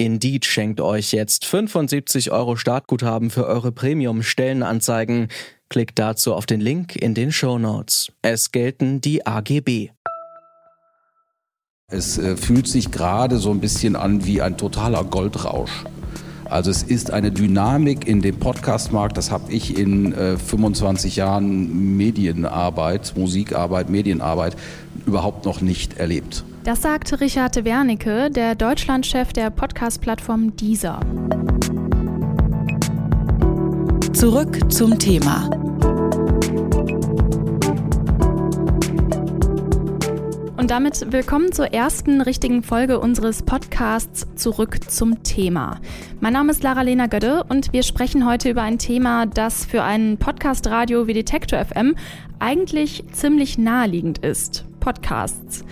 Indeed schenkt euch jetzt 75 Euro Startguthaben für eure Premium-Stellenanzeigen. Klickt dazu auf den Link in den Show Notes. Es gelten die AGB. Es äh, fühlt sich gerade so ein bisschen an wie ein totaler Goldrausch. Also es ist eine Dynamik in dem Podcastmarkt, das habe ich in äh, 25 Jahren Medienarbeit, Musikarbeit, Medienarbeit überhaupt noch nicht erlebt. Das sagte Richard Wernicke, der Deutschlandchef der Podcast-Plattform Deezer. Zurück zum Thema. Und damit willkommen zur ersten richtigen Folge unseres Podcasts Zurück zum Thema. Mein Name ist Lara-Lena Gödde und wir sprechen heute über ein Thema, das für einen Podcast-Radio wie Detektor FM eigentlich ziemlich naheliegend ist. Podcasts.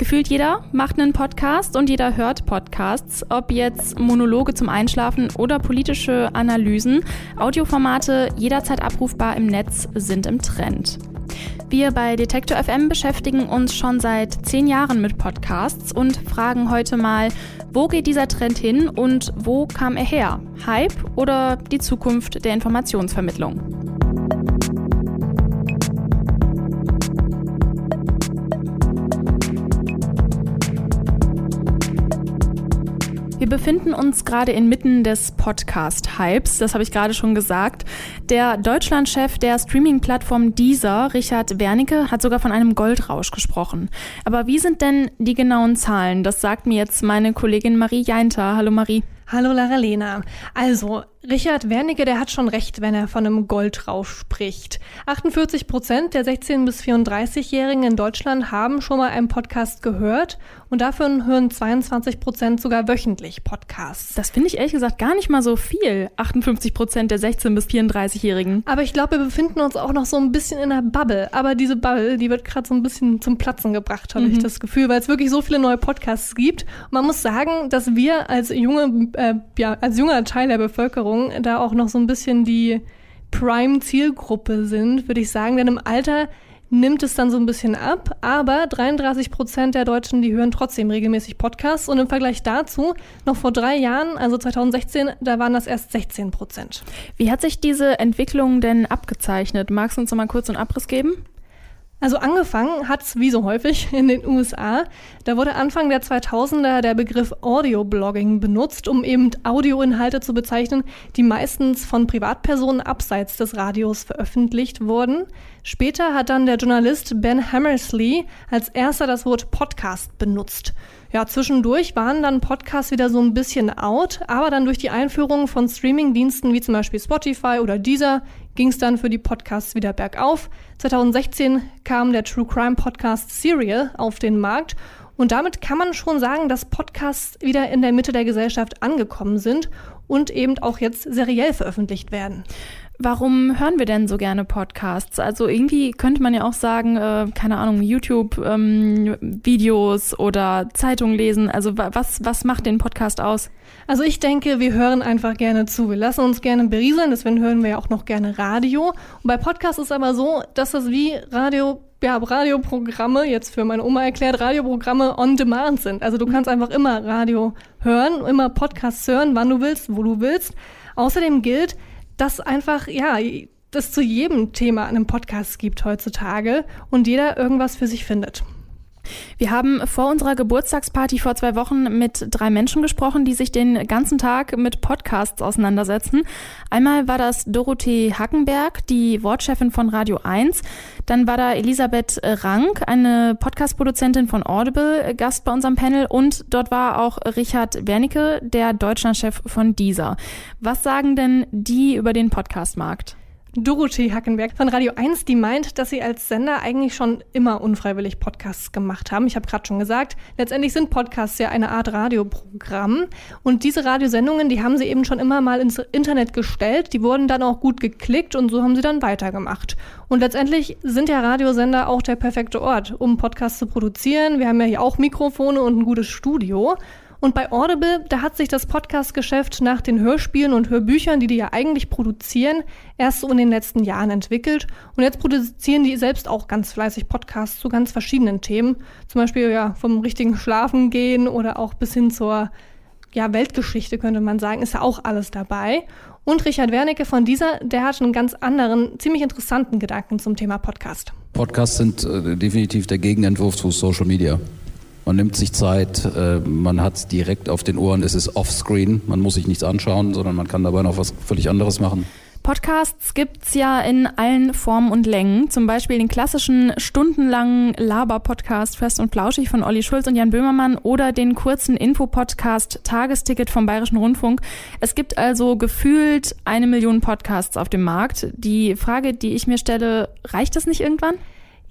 Gefühlt jeder macht einen Podcast und jeder hört Podcasts, ob jetzt Monologe zum Einschlafen oder politische Analysen. Audioformate jederzeit abrufbar im Netz sind im Trend. Wir bei Detektor FM beschäftigen uns schon seit zehn Jahren mit Podcasts und fragen heute mal, wo geht dieser Trend hin und wo kam er her? Hype oder die Zukunft der Informationsvermittlung? Befinden uns gerade inmitten des Podcast-Hypes, das habe ich gerade schon gesagt. Der Deutschlandchef der Streaming-Plattform Deezer, Richard Wernicke, hat sogar von einem Goldrausch gesprochen. Aber wie sind denn die genauen Zahlen? Das sagt mir jetzt meine Kollegin Marie Jeinter. Hallo Marie. Hallo Lara Lena. Also, Richard Wernicke, der hat schon recht, wenn er von einem Goldrausch spricht. 48 Prozent der 16- bis 34-Jährigen in Deutschland haben schon mal einen Podcast gehört und dafür hören 22 Prozent sogar wöchentlich Podcasts. Das finde ich ehrlich gesagt gar nicht mal so viel. 58 Prozent der 16- bis 34-Jährigen. Aber ich glaube, wir befinden uns auch noch so ein bisschen in einer Bubble. Aber diese Bubble, die wird gerade so ein bisschen zum Platzen gebracht, habe mhm. ich das Gefühl, weil es wirklich so viele neue Podcasts gibt. Und man muss sagen, dass wir als junge, äh, ja, als junger Teil der Bevölkerung Bevölkerung da auch noch so ein bisschen die Prime-Zielgruppe sind, würde ich sagen. Denn im Alter nimmt es dann so ein bisschen ab, aber 33 Prozent der Deutschen, die hören trotzdem regelmäßig Podcasts und im Vergleich dazu, noch vor drei Jahren, also 2016, da waren das erst 16 Prozent. Wie hat sich diese Entwicklung denn abgezeichnet? Magst du uns noch mal kurz einen Abriss geben? Also angefangen hat es wie so häufig in den USA. Da wurde Anfang der 2000er der Begriff Audio-Blogging benutzt, um eben Audioinhalte zu bezeichnen, die meistens von Privatpersonen abseits des Radios veröffentlicht wurden. Später hat dann der Journalist Ben Hammersley als erster das Wort Podcast benutzt. Ja, zwischendurch waren dann Podcasts wieder so ein bisschen out, aber dann durch die Einführung von Streaming-Diensten wie zum Beispiel Spotify oder Deezer ging es dann für die Podcasts wieder bergauf. 2016 kam der True Crime Podcast Serial auf den Markt und damit kann man schon sagen, dass Podcasts wieder in der Mitte der Gesellschaft angekommen sind und eben auch jetzt seriell veröffentlicht werden. Warum hören wir denn so gerne Podcasts? Also irgendwie könnte man ja auch sagen, äh, keine Ahnung, YouTube-Videos ähm, oder Zeitung lesen. Also was, was macht den Podcast aus? Also ich denke, wir hören einfach gerne zu. Wir lassen uns gerne berieseln, deswegen hören wir ja auch noch gerne Radio. Und bei Podcasts ist aber so, dass das wie Radio ja, Radioprogramme, jetzt für meine Oma erklärt, Radioprogramme on demand sind. Also du kannst einfach immer Radio hören, immer Podcasts hören, wann du willst, wo du willst. Außerdem gilt, dass einfach, ja, das zu jedem Thema einen Podcast gibt heutzutage und jeder irgendwas für sich findet. Wir haben vor unserer Geburtstagsparty vor zwei Wochen mit drei Menschen gesprochen, die sich den ganzen Tag mit Podcasts auseinandersetzen. Einmal war das Dorothee Hackenberg, die Wortchefin von Radio 1. Dann war da Elisabeth Rank, eine Podcast-Produzentin von Audible, Gast bei unserem Panel. Und dort war auch Richard Wernicke, der Deutschlandchef von Deezer. Was sagen denn die über den Podcastmarkt? Dorothee Hackenberg von Radio 1, die meint, dass sie als Sender eigentlich schon immer unfreiwillig Podcasts gemacht haben. Ich habe gerade schon gesagt, letztendlich sind Podcasts ja eine Art Radioprogramm. Und diese Radiosendungen, die haben sie eben schon immer mal ins Internet gestellt. Die wurden dann auch gut geklickt und so haben sie dann weitergemacht. Und letztendlich sind ja Radiosender auch der perfekte Ort, um Podcasts zu produzieren. Wir haben ja hier auch Mikrofone und ein gutes Studio. Und bei Audible, da hat sich das Podcast-Geschäft nach den Hörspielen und Hörbüchern, die die ja eigentlich produzieren, erst so in den letzten Jahren entwickelt. Und jetzt produzieren die selbst auch ganz fleißig Podcasts zu ganz verschiedenen Themen. Zum Beispiel ja vom richtigen Schlafen gehen oder auch bis hin zur ja, Weltgeschichte könnte man sagen, ist ja auch alles dabei. Und Richard Wernicke von dieser, der hat einen ganz anderen, ziemlich interessanten Gedanken zum Thema Podcast. Podcasts sind äh, definitiv der Gegenentwurf zu Social Media. Man nimmt sich Zeit, äh, man hat es direkt auf den Ohren, es ist offscreen, man muss sich nichts anschauen, sondern man kann dabei noch was völlig anderes machen. Podcasts gibt's ja in allen Formen und Längen. Zum Beispiel den klassischen stundenlangen Laber-Podcast Fest und Flauschig von Olli Schulz und Jan Böhmermann oder den kurzen Infopodcast Tagesticket vom Bayerischen Rundfunk. Es gibt also gefühlt eine Million Podcasts auf dem Markt. Die Frage, die ich mir stelle, reicht das nicht irgendwann?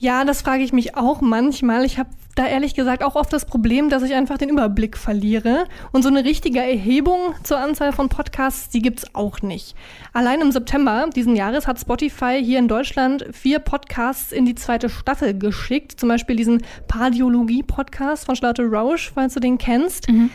Ja, das frage ich mich auch manchmal. Ich habe da ehrlich gesagt auch oft das Problem, dass ich einfach den Überblick verliere. Und so eine richtige Erhebung zur Anzahl von Podcasts, die gibt's auch nicht. Allein im September diesen Jahres hat Spotify hier in Deutschland vier Podcasts in die zweite Staffel geschickt. Zum Beispiel diesen Pardiologie-Podcast von Charlotte Roche, falls du den kennst. Mhm.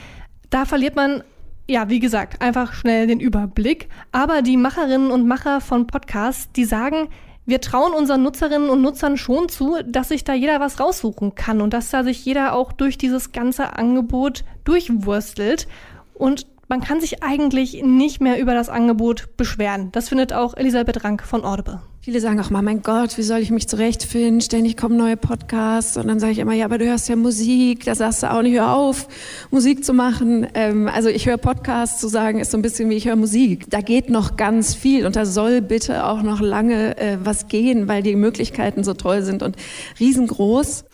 Da verliert man ja, wie gesagt, einfach schnell den Überblick. Aber die Macherinnen und Macher von Podcasts, die sagen, wir trauen unseren Nutzerinnen und Nutzern schon zu, dass sich da jeder was raussuchen kann und dass da sich jeder auch durch dieses ganze Angebot durchwurstelt. Und man kann sich eigentlich nicht mehr über das Angebot beschweren. Das findet auch Elisabeth Rank von Audible. Viele sagen auch mal, mein Gott, wie soll ich mich zurechtfinden? Ständig kommen neue Podcasts. Und dann sage ich immer, ja, aber du hörst ja Musik. Da sagst du auch nicht, hör auf, Musik zu machen. Ähm, also ich höre Podcasts zu sagen, ist so ein bisschen wie ich höre Musik. Da geht noch ganz viel und da soll bitte auch noch lange äh, was gehen, weil die Möglichkeiten so toll sind und riesengroß.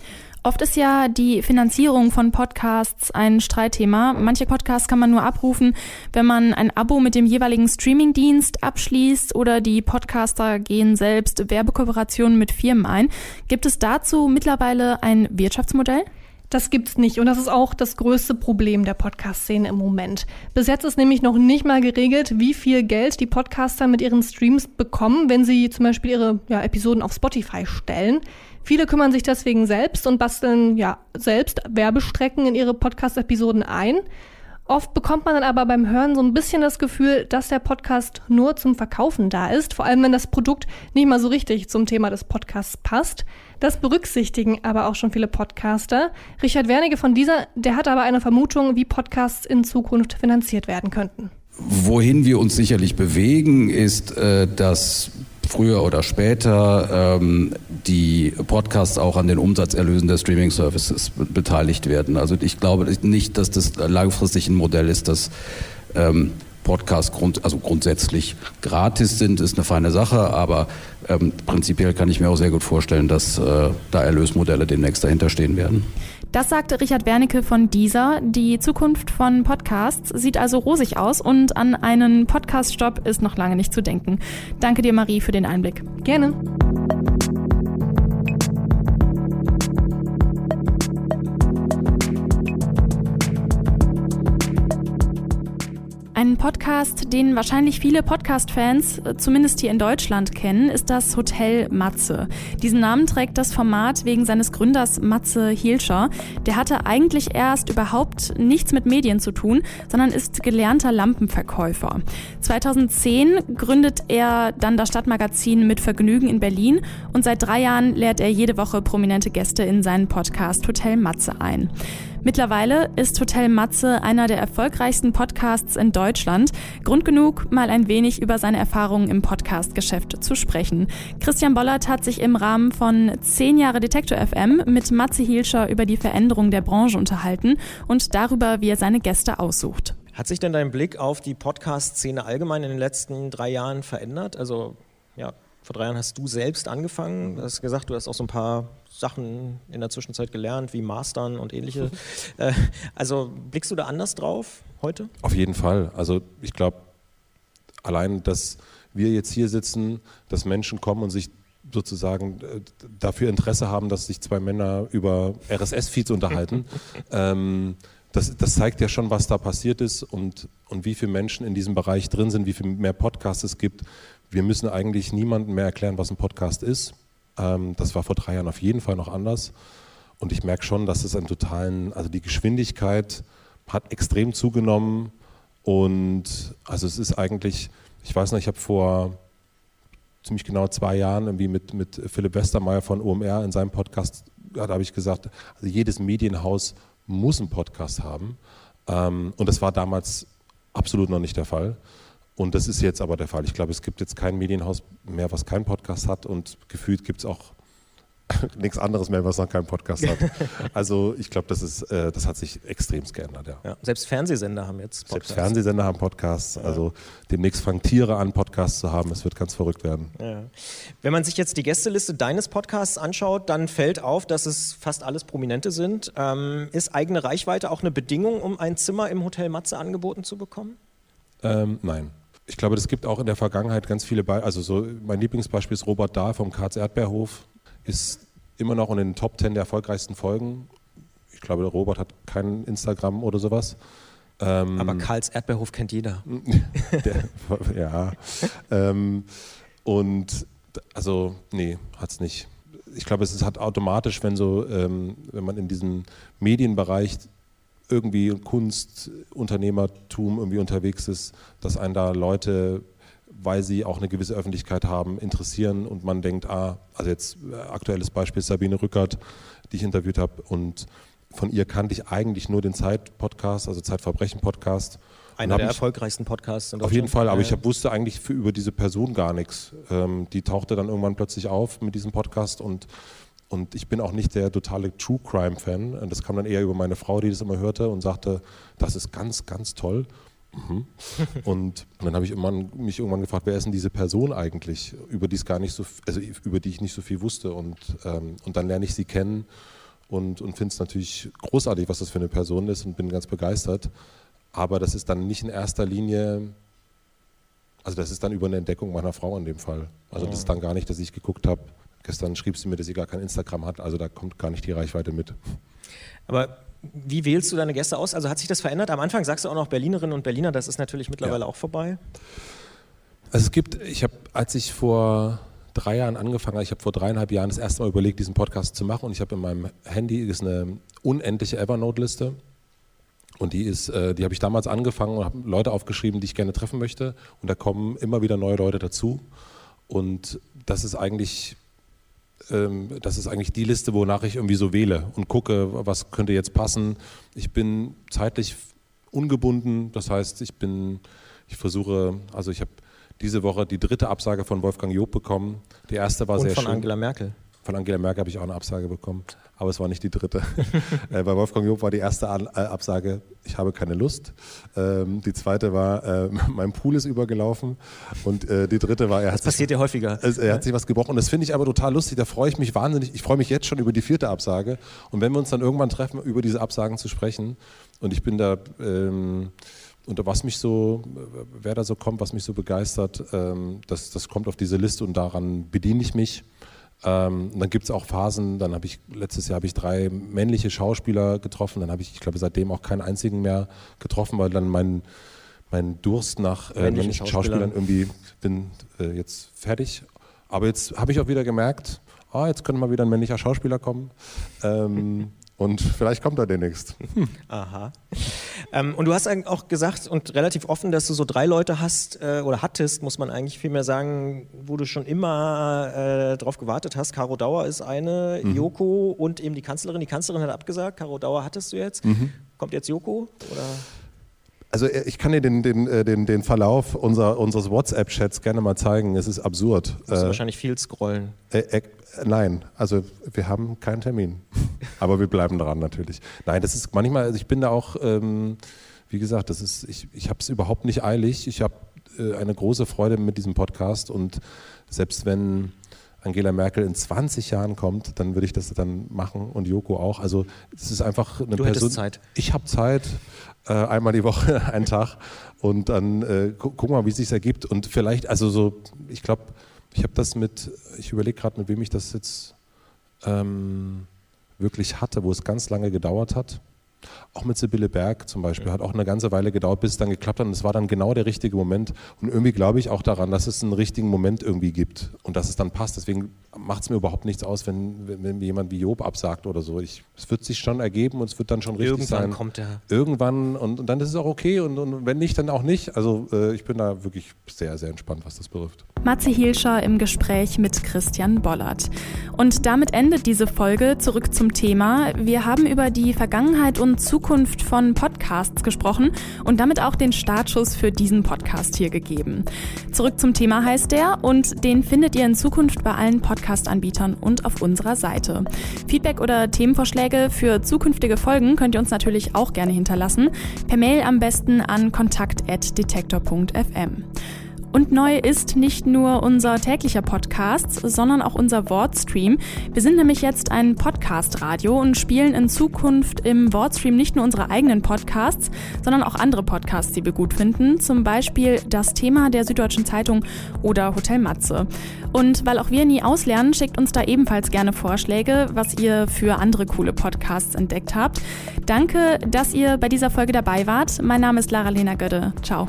Oft ist ja die Finanzierung von Podcasts ein Streitthema. Manche Podcasts kann man nur abrufen, wenn man ein Abo mit dem jeweiligen Streamingdienst abschließt oder die Podcaster gehen selbst Werbekooperationen mit Firmen ein. Gibt es dazu mittlerweile ein Wirtschaftsmodell? Das gibt's nicht und das ist auch das größte Problem der Podcast-Szene im Moment. Bis jetzt ist nämlich noch nicht mal geregelt, wie viel Geld die Podcaster mit ihren Streams bekommen, wenn sie zum Beispiel ihre ja, Episoden auf Spotify stellen. Viele kümmern sich deswegen selbst und basteln ja selbst Werbestrecken in ihre Podcast-Episoden ein. Oft bekommt man dann aber beim Hören so ein bisschen das Gefühl, dass der Podcast nur zum Verkaufen da ist, vor allem wenn das Produkt nicht mal so richtig zum Thema des Podcasts passt. Das berücksichtigen aber auch schon viele Podcaster. Richard Wernige von dieser, der hat aber eine Vermutung, wie Podcasts in Zukunft finanziert werden könnten. Wohin wir uns sicherlich bewegen, ist, äh, dass früher oder später ähm, die Podcasts auch an den Umsatzerlösen der Streaming-Services beteiligt werden. Also ich glaube nicht, dass das langfristig ein Modell ist, das ähm, Podcasts grund, also grundsätzlich gratis sind, ist eine feine Sache, aber ähm, prinzipiell kann ich mir auch sehr gut vorstellen, dass äh, da Erlösmodelle demnächst dahinter stehen werden. Das sagte Richard Wernicke von dieser. Die Zukunft von Podcasts sieht also rosig aus und an einen Podcast-Stopp ist noch lange nicht zu denken. Danke dir, Marie, für den Einblick. Gerne. Ein Podcast, den wahrscheinlich viele Podcast-Fans, äh, zumindest hier in Deutschland, kennen, ist das Hotel Matze. Diesen Namen trägt das Format wegen seines Gründers Matze Hielscher. Der hatte eigentlich erst überhaupt nichts mit Medien zu tun, sondern ist gelernter Lampenverkäufer. 2010 gründet er dann das Stadtmagazin mit Vergnügen in Berlin und seit drei Jahren lädt er jede Woche prominente Gäste in seinen Podcast Hotel Matze ein. Mittlerweile ist Hotel Matze einer der erfolgreichsten Podcasts in Deutschland. Grund genug, mal ein wenig über seine Erfahrungen im Podcast-Geschäft zu sprechen. Christian Bollert hat sich im Rahmen von 10 Jahre Detektor FM mit Matze Hielscher über die Veränderung der Branche unterhalten und darüber, wie er seine Gäste aussucht. Hat sich denn dein Blick auf die Podcast-Szene allgemein in den letzten drei Jahren verändert? Also, ja, vor drei Jahren hast du selbst angefangen. Du hast gesagt, du hast auch so ein paar Sachen in der Zwischenzeit gelernt, wie Mastern und ähnliche. Äh, also blickst du da anders drauf heute? Auf jeden Fall. Also ich glaube, allein das wir jetzt hier sitzen, dass Menschen kommen und sich sozusagen äh, dafür Interesse haben, dass sich zwei Männer über RSS-Feeds unterhalten. ähm, das, das, zeigt ja schon, was da passiert ist und, und wie viele Menschen in diesem Bereich drin sind, wie viel mehr Podcasts es gibt. Wir müssen eigentlich niemandem mehr erklären, was ein Podcast ist. Ähm, das war vor drei Jahren auf jeden Fall noch anders. Und ich merke schon, dass es einen totalen, also die Geschwindigkeit hat extrem zugenommen. Und also es ist eigentlich, ich weiß noch, ich habe vor ziemlich genau zwei Jahren irgendwie mit, mit Philipp Westermeier von OMR in seinem Podcast, da habe ich gesagt, also jedes Medienhaus muss einen Podcast haben. Ähm, und das war damals absolut noch nicht der Fall. Und das ist jetzt aber der Fall. Ich glaube, es gibt jetzt kein Medienhaus mehr, was keinen Podcast hat und gefühlt gibt es auch nichts anderes mehr, was noch keinen Podcast hat. Also ich glaube, das, äh, das hat sich extremst geändert. Ja. ja. selbst Fernsehsender haben jetzt Podcasts. Selbst Fernsehsender haben Podcasts. Ja. Also demnächst fangen Tiere an, Podcasts zu haben. Es wird ganz verrückt werden. Ja. Wenn man sich jetzt die Gästeliste deines Podcasts anschaut, dann fällt auf, dass es fast alles Prominente sind. Ähm, ist eigene Reichweite auch eine Bedingung, um ein Zimmer im Hotel Matze angeboten zu bekommen? Ähm, nein. Ich glaube, es gibt auch in der Vergangenheit ganz viele Beispiele. Also so mein Lieblingsbeispiel ist Robert Dahl vom Karls Erdbeerhof ist immer noch in den Top 10 der erfolgreichsten Folgen. Ich glaube, Robert hat kein Instagram oder sowas. Ähm, Aber Karls Erdbeerhof kennt jeder. der, ja. ähm, und also, nee, hat es nicht. Ich glaube, es halt automatisch, wenn so, ähm, wenn man in diesem Medienbereich irgendwie Kunst, Unternehmertum irgendwie unterwegs ist, dass einen da Leute weil sie auch eine gewisse Öffentlichkeit haben, interessieren und man denkt, ah, also jetzt äh, aktuelles Beispiel Sabine Rückert, die ich interviewt habe und von ihr kannte ich eigentlich nur den Zeit-Podcast, also Zeitverbrechen-Podcast. Einer der ich, erfolgreichsten Podcasts Auf jeden Fall, aber ich hab, wusste eigentlich für, über diese Person gar nichts. Ähm, die tauchte dann irgendwann plötzlich auf mit diesem Podcast und, und ich bin auch nicht der totale True Crime-Fan. Das kam dann eher über meine Frau, die das immer hörte und sagte, das ist ganz, ganz toll. Mhm. Und dann habe ich irgendwann, mich irgendwann gefragt, wer ist denn diese Person eigentlich, über die es gar nicht so, also über die ich nicht so viel wusste. Und, ähm, und dann lerne ich sie kennen und, und finde es natürlich großartig, was das für eine Person ist und bin ganz begeistert. Aber das ist dann nicht in erster Linie, also das ist dann über eine Entdeckung meiner Frau in dem Fall. Also das ist dann gar nicht, dass ich geguckt habe. Gestern schrieb sie mir, dass sie gar kein Instagram hat, also da kommt gar nicht die Reichweite mit. Aber wie wählst du deine Gäste aus? Also hat sich das verändert? Am Anfang sagst du auch noch Berlinerinnen und Berliner, das ist natürlich mittlerweile ja. auch vorbei. Also es gibt, ich habe, als ich vor drei Jahren angefangen habe, ich habe vor dreieinhalb Jahren das erste Mal überlegt, diesen Podcast zu machen und ich habe in meinem Handy ist eine unendliche Evernote-Liste und die ist, äh, die habe ich damals angefangen und habe Leute aufgeschrieben, die ich gerne treffen möchte und da kommen immer wieder neue Leute dazu und das ist eigentlich ähm, das ist eigentlich die Liste, wonach ich irgendwie so wähle und gucke, was könnte jetzt passen. Ich bin zeitlich ungebunden, das heißt, ich bin, ich versuche, also ich habe diese Woche die dritte Absage von Wolfgang Job bekommen. Die erste war und sehr von schön. von Angela Merkel. Von Angela Merkel habe ich auch eine Absage bekommen, aber es war nicht die dritte. äh, bei Wolfgang Job war die erste äh, Absage, ich habe keine Lust. Ähm, die zweite war, äh, mein Pool ist übergelaufen. Und die dritte war, er hat, das passiert sich, ja häufiger. er hat sich was gebrochen. Und das finde ich aber total lustig. Da freue ich mich wahnsinnig. Ich freue mich jetzt schon über die vierte Absage. Und wenn wir uns dann irgendwann treffen, über diese Absagen zu sprechen. Und ich bin da. Ähm, und was mich so, wer da so kommt, was mich so begeistert, ähm, das, das kommt auf diese Liste und daran bediene ich mich. Ähm, dann gibt es auch Phasen, dann habe ich, letztes Jahr habe ich drei männliche Schauspieler getroffen, dann habe ich, ich glaube, seitdem auch keinen einzigen mehr getroffen, weil dann mein, mein Durst nach äh, männlichen Schauspielern irgendwie, bin äh, jetzt fertig. Aber jetzt habe ich auch wieder gemerkt, ah, jetzt könnte mal wieder ein männlicher Schauspieler kommen. Ähm, und vielleicht kommt er demnächst. Aha. Ähm, und du hast auch gesagt und relativ offen, dass du so drei Leute hast äh, oder hattest, muss man eigentlich vielmehr sagen, wo du schon immer äh, drauf gewartet hast. Caro Dauer ist eine, mhm. Joko und eben die Kanzlerin. Die Kanzlerin hat abgesagt, Caro Dauer hattest du jetzt. Mhm. Kommt jetzt Joko? Oder? Also äh, ich kann dir den, den, äh, den, den Verlauf unser, unseres WhatsApp-Chats gerne mal zeigen. Es ist absurd. Du musst äh, wahrscheinlich viel scrollen. Äh, nein, also wir haben keinen Termin. Aber wir bleiben dran natürlich. Nein, das ist manchmal, also ich bin da auch, ähm, wie gesagt, das ist, ich, ich habe es überhaupt nicht eilig. Ich habe äh, eine große Freude mit diesem Podcast und selbst wenn Angela Merkel in 20 Jahren kommt, dann würde ich das dann machen und Joko auch. Also es ist einfach eine du Person. Zeit. Ich habe Zeit, äh, einmal die Woche, einen Tag und dann äh, gu gucken wir mal, wie es sich ergibt. Und vielleicht, also so, ich glaube, ich habe das mit, ich überlege gerade, mit wem ich das jetzt ähm, wirklich hatte, wo es ganz lange gedauert hat. Auch mit Sibylle Berg zum Beispiel hat auch eine ganze Weile gedauert, bis es dann geklappt hat. Und es war dann genau der richtige Moment. Und irgendwie glaube ich auch daran, dass es einen richtigen Moment irgendwie gibt und dass es dann passt. Deswegen macht es mir überhaupt nichts aus, wenn, wenn, wenn jemand wie Job absagt oder so. Ich, es wird sich schon ergeben und es wird dann schon richtig Irgendwann sein. Irgendwann kommt er. Irgendwann und, und, dann ist es auch okay. Und, und wenn nicht, dann auch nicht. Also äh, ich bin da wirklich sehr, sehr entspannt, was das betrifft. Matze Hielscher im Gespräch mit Christian Bollert. Und damit endet diese Folge zurück zum Thema. Wir haben über die Vergangenheit und Zukunft von Podcasts gesprochen und damit auch den Startschuss für diesen Podcast hier gegeben. Zurück zum Thema heißt der und den findet ihr in Zukunft bei allen Podcast-Anbietern und auf unserer Seite. Feedback oder Themenvorschläge für zukünftige Folgen könnt ihr uns natürlich auch gerne hinterlassen. Per Mail am besten an kontakt.detektor.fm. Und neu ist nicht nur unser täglicher Podcast, sondern auch unser Wortstream. Wir sind nämlich jetzt ein Podcast-Radio und spielen in Zukunft im Wortstream nicht nur unsere eigenen Podcasts, sondern auch andere Podcasts, die wir gut finden. Zum Beispiel das Thema der Süddeutschen Zeitung oder Hotel Matze. Und weil auch wir nie auslernen, schickt uns da ebenfalls gerne Vorschläge, was ihr für andere coole Podcasts entdeckt habt. Danke, dass ihr bei dieser Folge dabei wart. Mein Name ist Lara-Lena Gödde. Ciao.